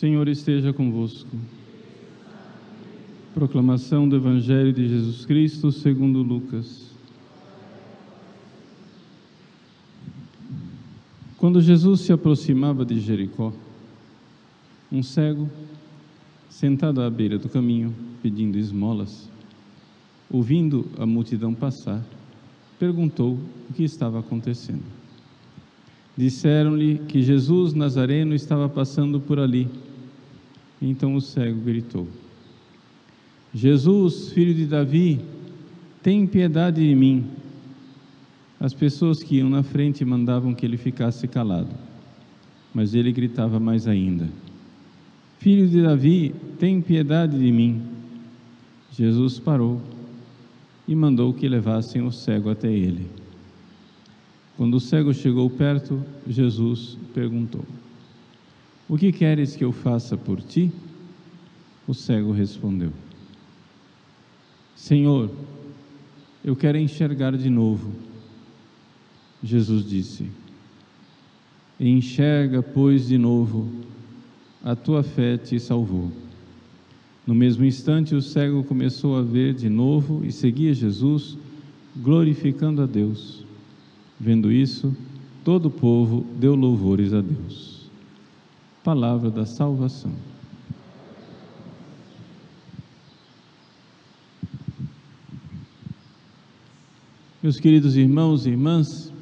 Senhor esteja convosco. Proclamação do Evangelho de Jesus Cristo segundo Lucas. Quando Jesus se aproximava de Jericó, um cego, sentado à beira do caminho, pedindo esmolas, ouvindo a multidão passar, perguntou o que estava acontecendo. Disseram-lhe que Jesus Nazareno estava passando por ali. Então o cego gritou: Jesus, filho de Davi, tem piedade de mim. As pessoas que iam na frente mandavam que ele ficasse calado, mas ele gritava mais ainda: Filho de Davi, tem piedade de mim. Jesus parou e mandou que levassem o cego até ele. Quando o cego chegou perto, Jesus perguntou: O que queres que eu faça por ti? O cego respondeu: Senhor, eu quero enxergar de novo. Jesus disse: Enxerga, pois, de novo, a tua fé te salvou. No mesmo instante, o cego começou a ver de novo e seguia Jesus, glorificando a Deus. Vendo isso, todo o povo deu louvores a Deus. Palavra da salvação. Meus queridos irmãos e irmãs,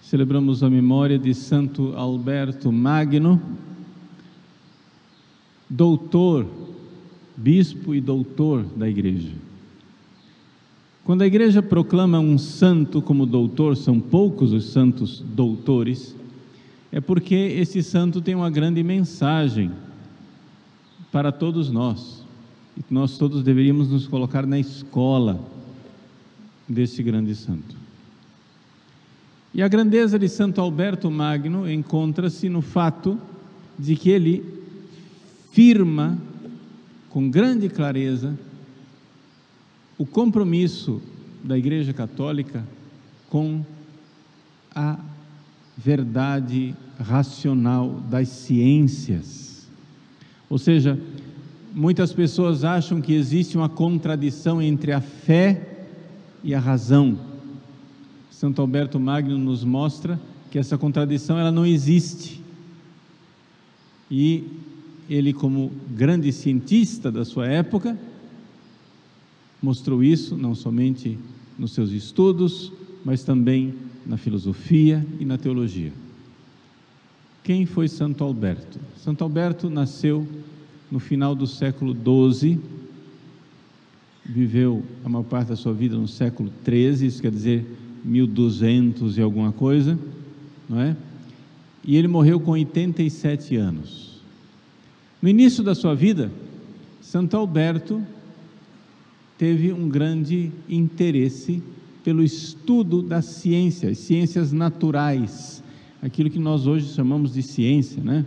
celebramos a memória de Santo Alberto Magno, doutor, bispo e doutor da igreja. Quando a igreja proclama um santo como doutor, são poucos os santos doutores, é porque esse santo tem uma grande mensagem para todos nós. E nós todos deveríamos nos colocar na escola desse grande santo. E a grandeza de Santo Alberto Magno encontra-se no fato de que ele firma com grande clareza o compromisso da Igreja Católica com a verdade racional das ciências. Ou seja, muitas pessoas acham que existe uma contradição entre a fé e a razão. Santo Alberto Magno nos mostra que essa contradição ela não existe. E ele, como grande cientista da sua época, mostrou isso não somente nos seus estudos, mas também na filosofia e na teologia. Quem foi Santo Alberto? Santo Alberto nasceu no final do século XII, viveu a maior parte da sua vida no século XIII, isso quer dizer 1200 e alguma coisa, não é? E ele morreu com 87 anos. No início da sua vida, Santo Alberto teve um grande interesse pelo estudo das ciências, ciências naturais, aquilo que nós hoje chamamos de ciência, né?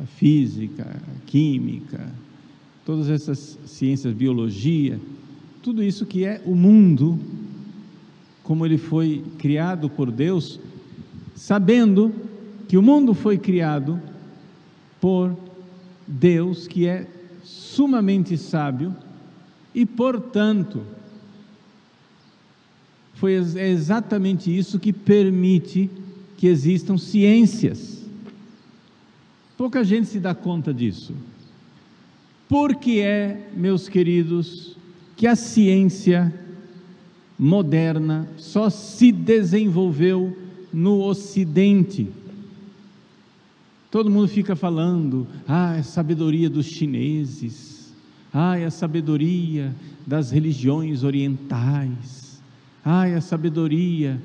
A física, a química, todas essas ciências, biologia, tudo isso que é o mundo, como ele foi criado por Deus, sabendo que o mundo foi criado por Deus que é sumamente sábio e, portanto, foi é exatamente isso que permite que existam ciências. Pouca gente se dá conta disso. Porque é, meus queridos, que a ciência moderna só se desenvolveu no Ocidente. Todo mundo fica falando, ah, é sabedoria dos chineses, ah, é a sabedoria das religiões orientais, ah, é a sabedoria.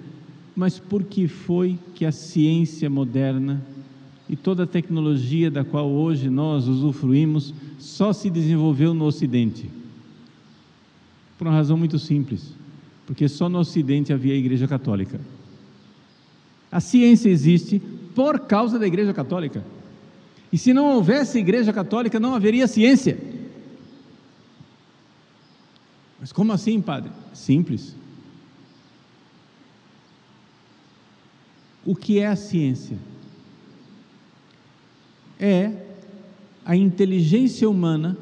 Mas por que foi que a ciência moderna e toda a tecnologia da qual hoje nós usufruímos só se desenvolveu no Ocidente? Por uma razão muito simples, porque só no Ocidente havia a Igreja Católica. A ciência existe por causa da Igreja Católica. E se não houvesse Igreja Católica, não haveria ciência. Mas como assim, padre? Simples. O que é a ciência? é a inteligência humana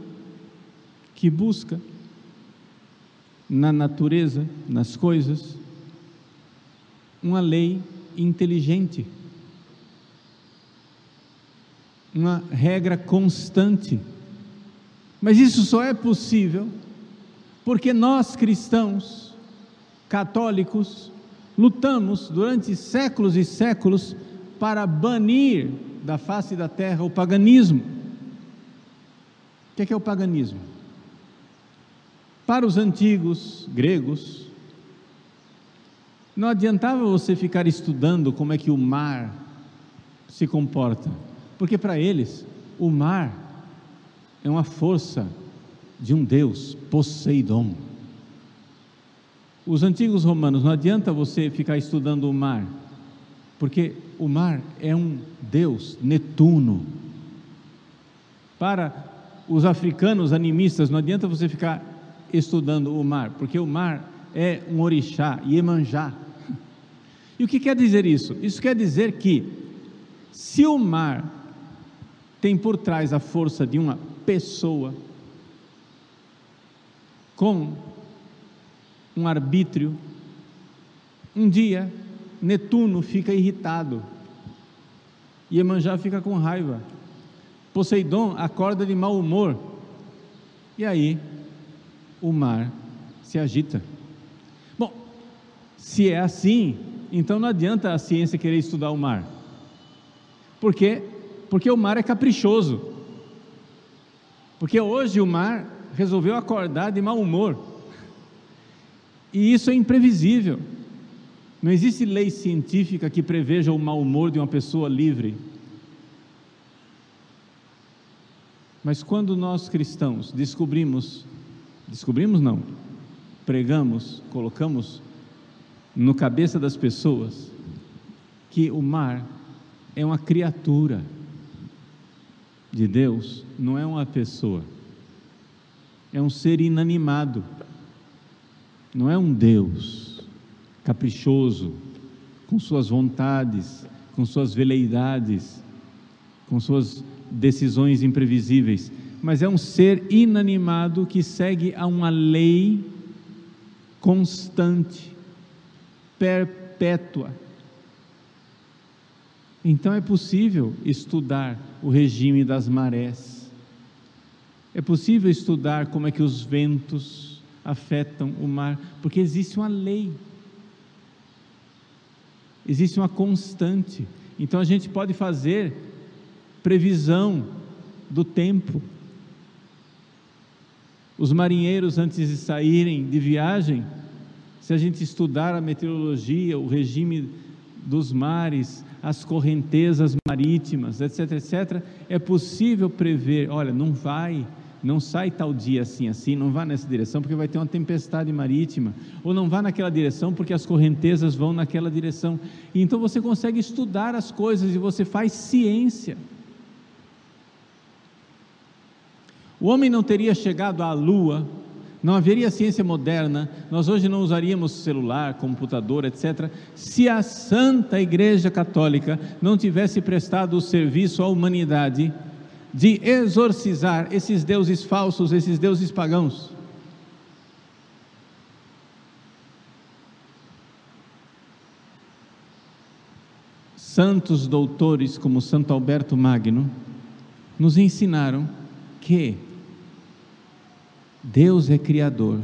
que busca na natureza, nas coisas, uma lei inteligente, uma regra constante. Mas isso só é possível porque nós cristãos, católicos, lutamos durante séculos e séculos para banir da face da terra o paganismo. O que é, que é o paganismo? Para os antigos gregos, não adiantava você ficar estudando como é que o mar se comporta, porque para eles o mar é uma força de um Deus, Poseidon. Os antigos romanos, não adianta você ficar estudando o mar, porque o mar é um Deus, Netuno. Para os africanos animistas, não adianta você ficar estudando o mar, porque o mar é um orixá, Iemanjá. E o que quer dizer isso? Isso quer dizer que, se o mar tem por trás a força de uma pessoa, com um arbítrio, um dia Netuno fica irritado, Iemanjá fica com raiva, Poseidon acorda de mau humor, e aí o mar se agita. Bom, se é assim, então não adianta a ciência querer estudar o mar. Por quê? Porque o mar é caprichoso. Porque hoje o mar resolveu acordar de mau humor. E isso é imprevisível. Não existe lei científica que preveja o mau humor de uma pessoa livre. Mas quando nós cristãos descobrimos descobrimos não, pregamos, colocamos no cabeça das pessoas que o mar é uma criatura de Deus, não é uma pessoa. É um ser inanimado. Não é um Deus caprichoso, com suas vontades, com suas veleidades, com suas decisões imprevisíveis mas é um ser inanimado que segue a uma lei constante, perpétua. Então é possível estudar o regime das marés. É possível estudar como é que os ventos afetam o mar, porque existe uma lei. Existe uma constante. Então a gente pode fazer previsão do tempo. Os marinheiros, antes de saírem de viagem, se a gente estudar a meteorologia, o regime dos mares, as correntezas marítimas, etc, etc, é possível prever, olha, não vai, não sai tal dia assim, assim, não vá nessa direção porque vai ter uma tempestade marítima, ou não vá naquela direção porque as correntezas vão naquela direção. Então você consegue estudar as coisas e você faz ciência. O homem não teria chegado à lua, não haveria ciência moderna, nós hoje não usaríamos celular, computador, etc., se a Santa Igreja Católica não tivesse prestado o serviço à humanidade de exorcizar esses deuses falsos, esses deuses pagãos. Santos doutores como Santo Alberto Magno nos ensinaram que Deus é criador.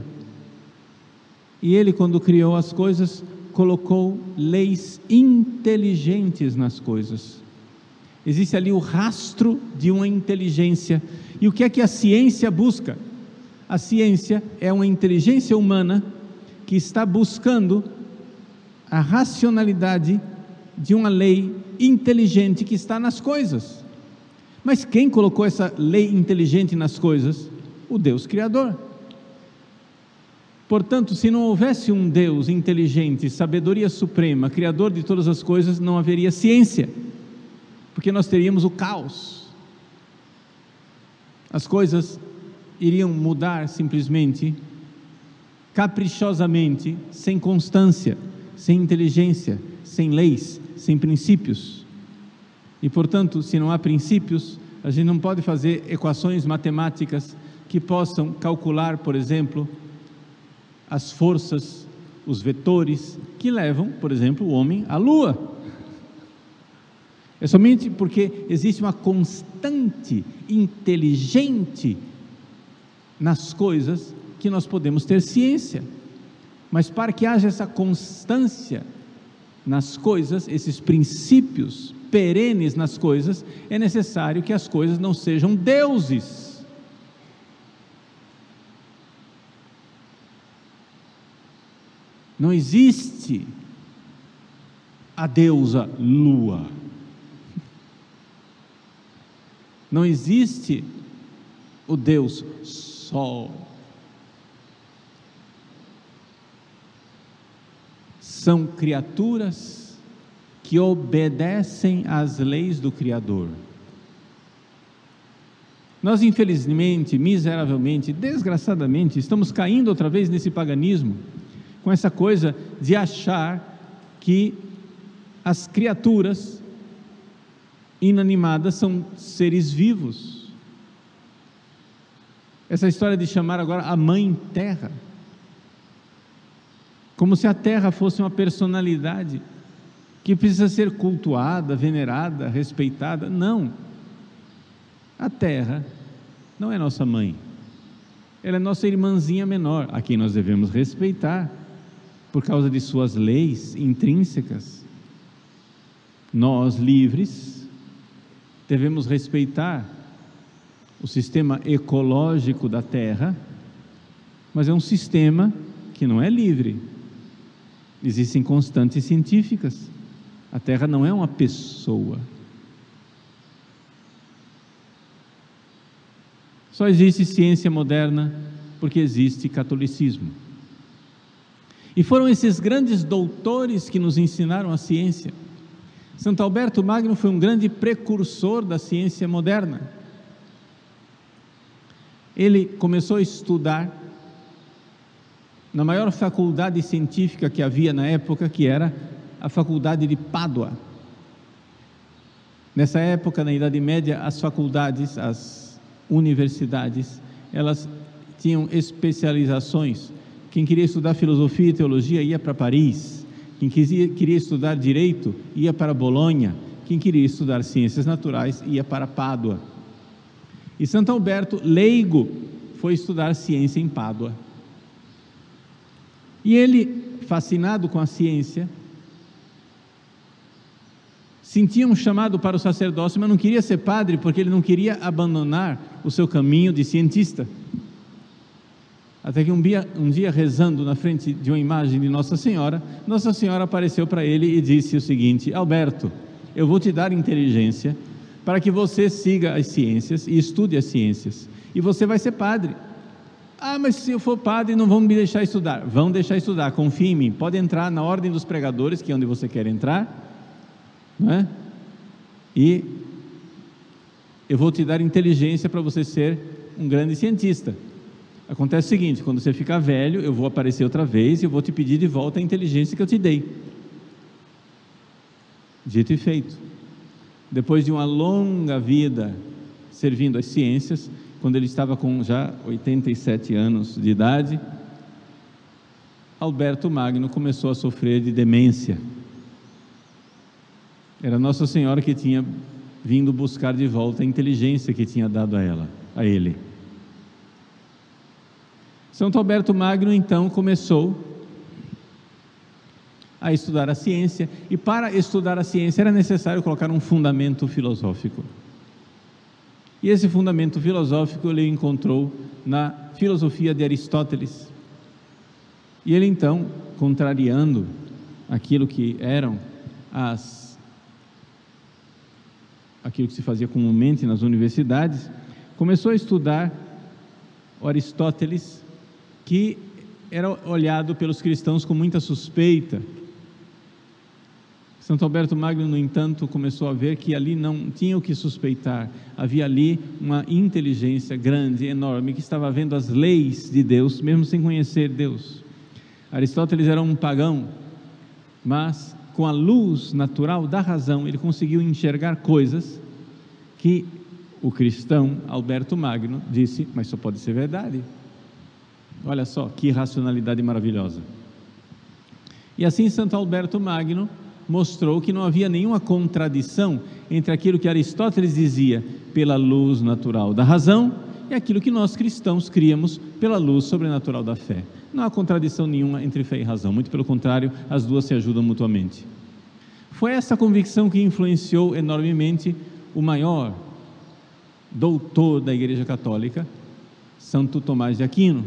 E ele, quando criou as coisas, colocou leis inteligentes nas coisas. Existe ali o rastro de uma inteligência. E o que é que a ciência busca? A ciência é uma inteligência humana que está buscando a racionalidade de uma lei inteligente que está nas coisas. Mas quem colocou essa lei inteligente nas coisas? o Deus Criador. Portanto, se não houvesse um Deus inteligente, sabedoria suprema, Criador de todas as coisas, não haveria ciência, porque nós teríamos o caos. As coisas iriam mudar simplesmente, caprichosamente, sem constância, sem inteligência, sem leis, sem princípios. E portanto, se não há princípios, A gente não pode fazer equações matemáticas que possam calcular, por exemplo, as forças, os vetores que levam, por exemplo, o homem à Lua. É somente porque existe uma constante inteligente nas coisas que nós podemos ter ciência. Mas para que haja essa constância nas coisas, esses princípios perenes nas coisas, é necessário que as coisas não sejam deuses. Não existe a deusa lua. Não existe o Deus Sol. São criaturas que obedecem às leis do Criador. Nós, infelizmente, miseravelmente, desgraçadamente, estamos caindo outra vez nesse paganismo, com essa coisa de achar que as criaturas inanimadas são seres vivos. Essa história de chamar agora a Mãe Terra, como se a Terra fosse uma personalidade que precisa ser cultuada, venerada, respeitada. Não. A Terra não é nossa mãe. Ela é nossa irmãzinha menor, a quem nós devemos respeitar por causa de suas leis intrínsecas. Nós, livres, devemos respeitar o sistema ecológico da Terra, mas é um sistema que não é livre. Existem constantes científicas. A Terra não é uma pessoa. Só existe ciência moderna porque existe catolicismo. E foram esses grandes doutores que nos ensinaram a ciência. Santo Alberto Magno foi um grande precursor da ciência moderna. Ele começou a estudar na maior faculdade científica que havia na época, que era a Faculdade de Pádua. Nessa época, na Idade Média, as faculdades, as universidades, elas tinham especializações. Quem queria estudar filosofia e teologia ia para Paris quem queria estudar direito ia para Bolonha. Quem queria estudar ciências naturais ia para Pádua. E Santo Alberto, leigo, foi estudar ciência em Pádua. E ele, fascinado com a ciência, sentia um chamado para o sacerdócio, mas não queria ser padre porque ele não queria abandonar o seu caminho de cientista. Até que um dia, um dia, rezando na frente de uma imagem de Nossa Senhora, Nossa Senhora apareceu para ele e disse o seguinte: Alberto, eu vou te dar inteligência para que você siga as ciências e estude as ciências, e você vai ser padre. Ah, mas se eu for padre, não vão me deixar estudar. Vão deixar estudar, confie em mim. Pode entrar na ordem dos pregadores, que é onde você quer entrar, não é? E eu vou te dar inteligência para você ser um grande cientista. Acontece o seguinte: quando você ficar velho, eu vou aparecer outra vez e eu vou te pedir de volta a inteligência que eu te dei. Dito e feito. Depois de uma longa vida servindo as ciências, quando ele estava com já 87 anos de idade, Alberto Magno começou a sofrer de demência. Era Nossa Senhora que tinha vindo buscar de volta a inteligência que tinha dado a ela, a ele. Santo Alberto Magno então começou a estudar a ciência, e para estudar a ciência era necessário colocar um fundamento filosófico. E esse fundamento filosófico ele encontrou na filosofia de Aristóteles. E ele então, contrariando aquilo que eram as aquilo que se fazia comumente nas universidades, começou a estudar Aristóteles que era olhado pelos cristãos com muita suspeita. Santo Alberto Magno, no entanto, começou a ver que ali não tinha o que suspeitar, havia ali uma inteligência grande, enorme, que estava vendo as leis de Deus, mesmo sem conhecer Deus. Aristóteles era um pagão, mas com a luz natural da razão, ele conseguiu enxergar coisas que o cristão Alberto Magno disse: Mas só pode ser verdade. Olha só que racionalidade maravilhosa. E assim, Santo Alberto Magno mostrou que não havia nenhuma contradição entre aquilo que Aristóteles dizia pela luz natural da razão e aquilo que nós cristãos criamos pela luz sobrenatural da fé. Não há contradição nenhuma entre fé e razão, muito pelo contrário, as duas se ajudam mutuamente. Foi essa convicção que influenciou enormemente o maior doutor da Igreja Católica, Santo Tomás de Aquino.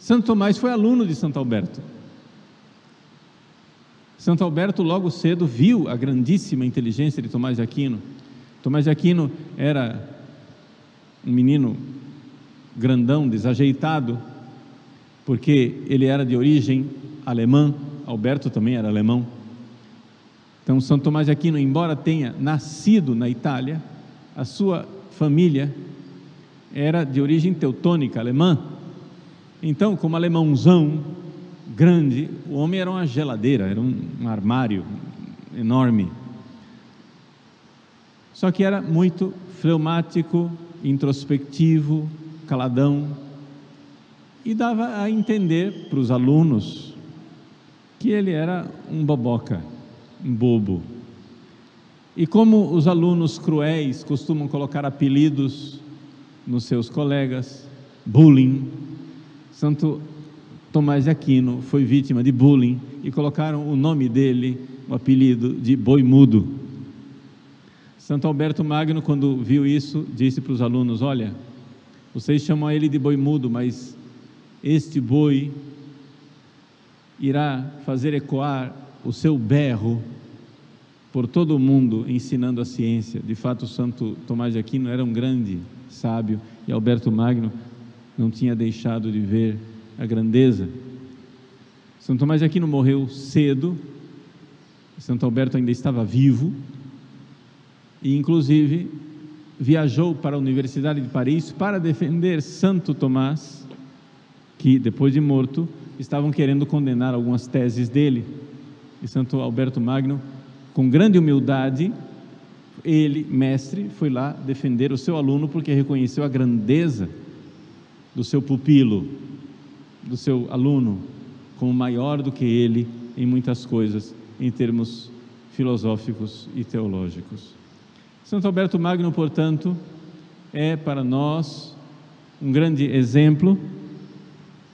Santo Tomás foi aluno de Santo Alberto. Santo Alberto logo cedo viu a grandíssima inteligência de Tomás de Aquino. Tomás de Aquino era um menino grandão, desajeitado, porque ele era de origem alemã, Alberto também era alemão. Então, São Tomás de Aquino, embora tenha nascido na Itália, a sua família era de origem teutônica, alemã. Então, como alemãozão, grande, o homem era uma geladeira, era um, armário enorme. Só que era muito fleumático, introspectivo, caladão, e dava a entender para os alunos que ele era um boboca, um bobo. E como os alunos cruéis costumam colocar apelidos nos seus colegas, bullying, Santo Tomás de Aquino foi vítima de bullying e colocaram o nome dele, o apelido de boi mudo. Santo Alberto Magno, quando viu isso, disse para os alunos: Olha, vocês chamam ele de boi mudo, mas este boi irá fazer ecoar o seu berro por todo o mundo ensinando a ciência. De fato, Santo Tomás de Aquino era um grande sábio e Alberto Magno não tinha deixado de ver a grandeza. Santo Tomás de Aquino morreu cedo, Santo Alberto ainda estava vivo, e inclusive viajou para a Universidade de Paris para defender Santo Tomás, que depois de morto estavam querendo condenar algumas teses dele. E Santo Alberto Magno, com grande humildade, ele, mestre, foi lá defender o seu aluno porque reconheceu a grandeza do seu pupilo do seu aluno como maior do que ele em muitas coisas, em termos filosóficos e teológicos. Santo Alberto Magno, portanto, é para nós um grande exemplo.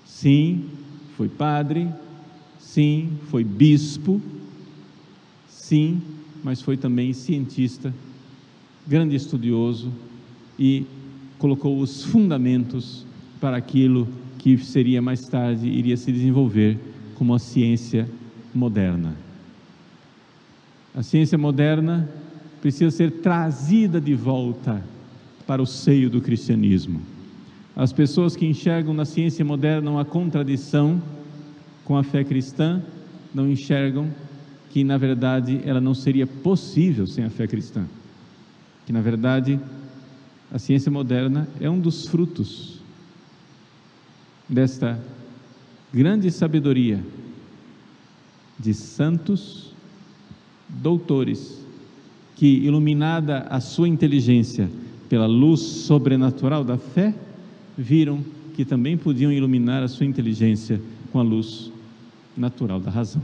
Sim, foi padre, sim, foi bispo, sim, mas foi também cientista, grande estudioso e colocou os fundamentos para aquilo que seria mais tarde iria se desenvolver como a ciência moderna. A ciência moderna precisa ser trazida de volta para o seio do cristianismo. As pessoas que enxergam na ciência moderna uma contradição com a fé cristã não enxergam que, na verdade, ela não seria possível sem a fé cristã. Que, na verdade, a ciência moderna é um dos frutos desta grande sabedoria de santos doutores que, iluminada a sua inteligência pela luz sobrenatural da fé, viram que também podiam iluminar a sua inteligência com a luz natural da razão.